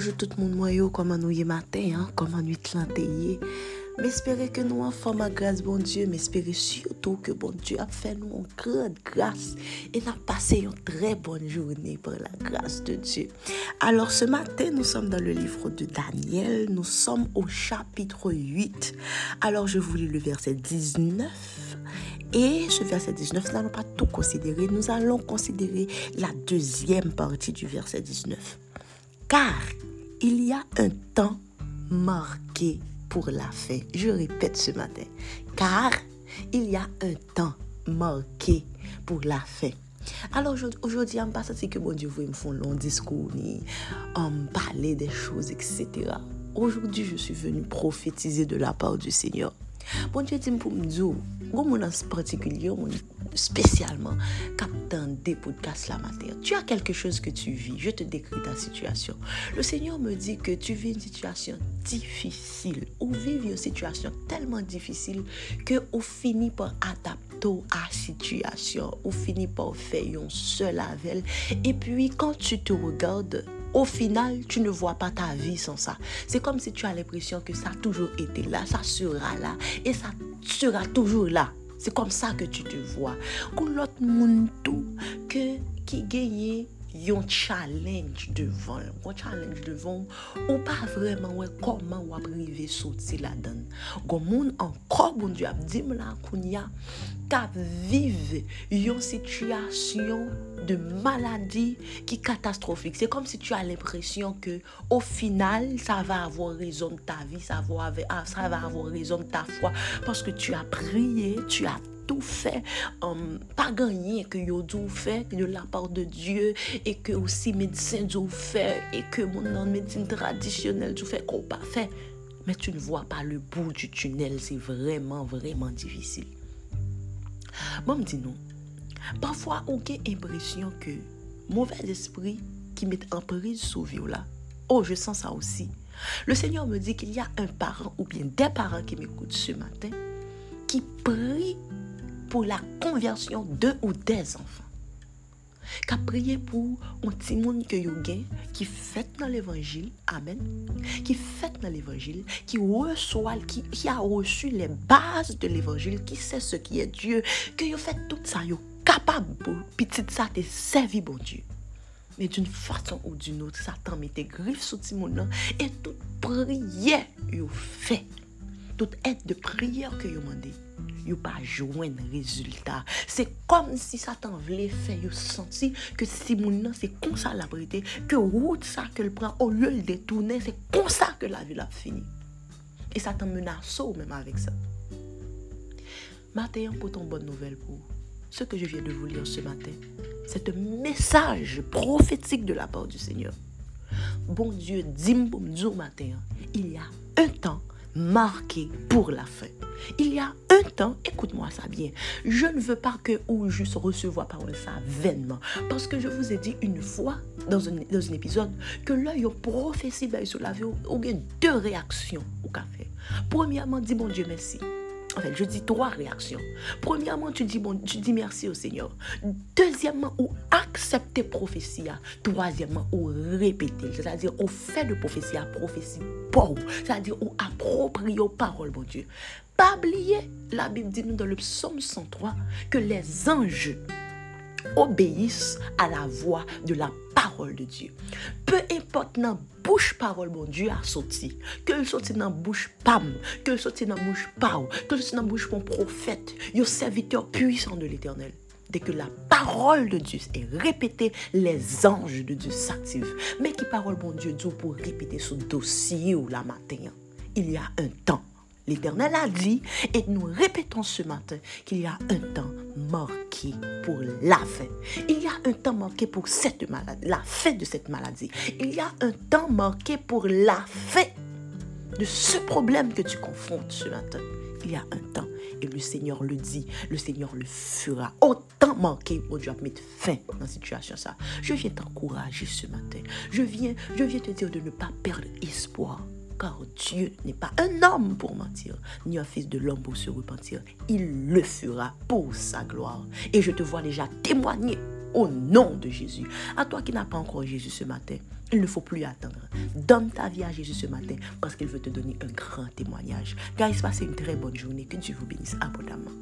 bonjour tout le monde, comment nous y matin, hein? comment nous y M'espérer que nous en forme grâce, bon Dieu, m'espérer surtout que bon Dieu a fait nous une grande grâce et n'a passé une très bonne journée par la grâce de Dieu. Alors ce matin, nous sommes dans le livre de Daniel, nous sommes au chapitre 8. Alors je vous lis le verset 19. Et ce verset 19, nous n'allons pas tout considérer, nous allons considérer la deuxième partie du verset 19. Car il y a un temps marqué pour la fin. Je répète ce matin. Car il y a un temps marqué pour la fin. Alors aujourd'hui, on pas senti que bon Dieu vous me font long discours, ni um, parler des choses, etc. Aujourd'hui, je suis venu prophétiser de la part du Seigneur. Bon Dieu dit pour me dire, mon particulier, spécialement, captant des podcasts la matière. Tu as quelque chose que tu vis. Je te décris ta situation. Le Seigneur me dit que tu vis une situation difficile ou vivre une situation tellement difficile que au finit par adapter à situation, ou finit par faire un seul avec Et puis, quand tu te regardes, au final, tu ne vois pas ta vie sans ça. C'est comme si tu as l'impression que ça a toujours été là, ça sera là et ça sera toujours là. Se kom sa ke tu te vwa. Kou lot moun tou ke ki genye un challenge devant, un challenge devant, ou pas vraiment ouais, comment on va arriver sortir là-dedans. Gon moun encore bon Dieu a dit là kounya ka vive une situation de maladie qui est catastrophique. C'est comme si tu as l'impression que au final, ça va raison de ta vie, ça va avoir raison de ta parce que tu as prié, tu as tout fait, um, pas gagné que yo de la part de Dieu et que aussi médecin tout fait et que mon médecine traditionnelle tout fait qu'on pas fait. Mais tu ne vois pas le bout du tunnel, c'est vraiment, vraiment difficile. Bon, me dis nous, parfois on a l'impression que mauvais esprit qui met en prise sur là, oh, je sens ça aussi. Le Seigneur me dit qu'il y a un parent ou bien des parents qui m'écoutent ce matin qui prient pour la conversion de ou des enfants. Qu'a prié pour un petit monde que vous qui fête dans l'évangile, amen, qui fête dans l'évangile, qui reçoit, qui, qui, a reçu les bases de l'évangile, qui sait ce qui est Dieu, que yo faites tout ça, yo capable pour petit ça te servi bon Dieu. Mais d'une façon ou d'une autre, Satan mettait griffes sur ce monde et toute prière yo fait toute aide de prière que yo demandé yo pas joindre résultat. C'est comme si Satan voulait faire yo senti que si moun c'est comme ça la vérité, que route ça qu'elle prend au lieu de détourner, c'est comme ça que la vie a fini. Et Satan menace même avec ça. Matin, pour ton bonne nouvelle pour ce que je viens de vous lire ce matin. C'est un message prophétique de la part du Seigneur. Bon Dieu, dis-moi matin, il y a un temps marqué pour la fin. Il y a un temps, écoute-moi ça bien, je ne veux pas que ou juste recevoir parole ça vainement. Parce que je vous ai dit une fois dans un, dans un épisode que l'œil prophétie ben, sur la vie, y a deux réactions au café. Premièrement, dis mon Dieu merci. En fait, je dis trois réactions. Premièrement, tu dis, bon, tu dis merci au Seigneur. Deuxièmement, ou accepter prophétie. Troisièmement, ou répéter. C'est-à-dire, on fait de prophétie prophétie C'est-à-dire, on approprie aux paroles, mon Dieu. Pas oublier, la Bible dit nous dans le psaume 103 que les anges obéissent à la voix de la parole de Dieu. Peu importe dans bouche parole bon Dieu a sorti, que le sorti dans bouche pam, que le sorti dans bouche pau, que le sorti dans bouche mon prophète, yo serviteur puissant de l'Éternel. Dès que la parole de Dieu est répétée, les anges de Dieu s'activent. Mais qui parole bon Dieu dit pour répéter ce dossier ou la matin? Il y a un temps L'Éternel a dit, et nous répétons ce matin, qu'il y a un temps marqué pour la fin. Il y a un temps marqué pour cette maladie, la fin de cette maladie. Il y a un temps marqué pour la fin de ce problème que tu confrontes ce matin. Il y a un temps, et le Seigneur le dit, le Seigneur le fera. Autant marqué, oh Dieu, à mettre fin dans cette situation. Ça. Je viens t'encourager ce matin. Je viens, je viens te dire de ne pas perdre espoir car Dieu n'est pas un homme pour mentir, ni un fils de l'homme pour se repentir. Il le fera pour sa gloire. Et je te vois déjà témoigner Au nom de Jésus. À toi qui n'as pas encore Jésus ce matin, il ne faut plus attendre. Donne ta vie à Jésus ce matin parce qu'il veut te donner un grand témoignage. Guys, passez une très bonne journée. Que Dieu vous bénisse abondamment.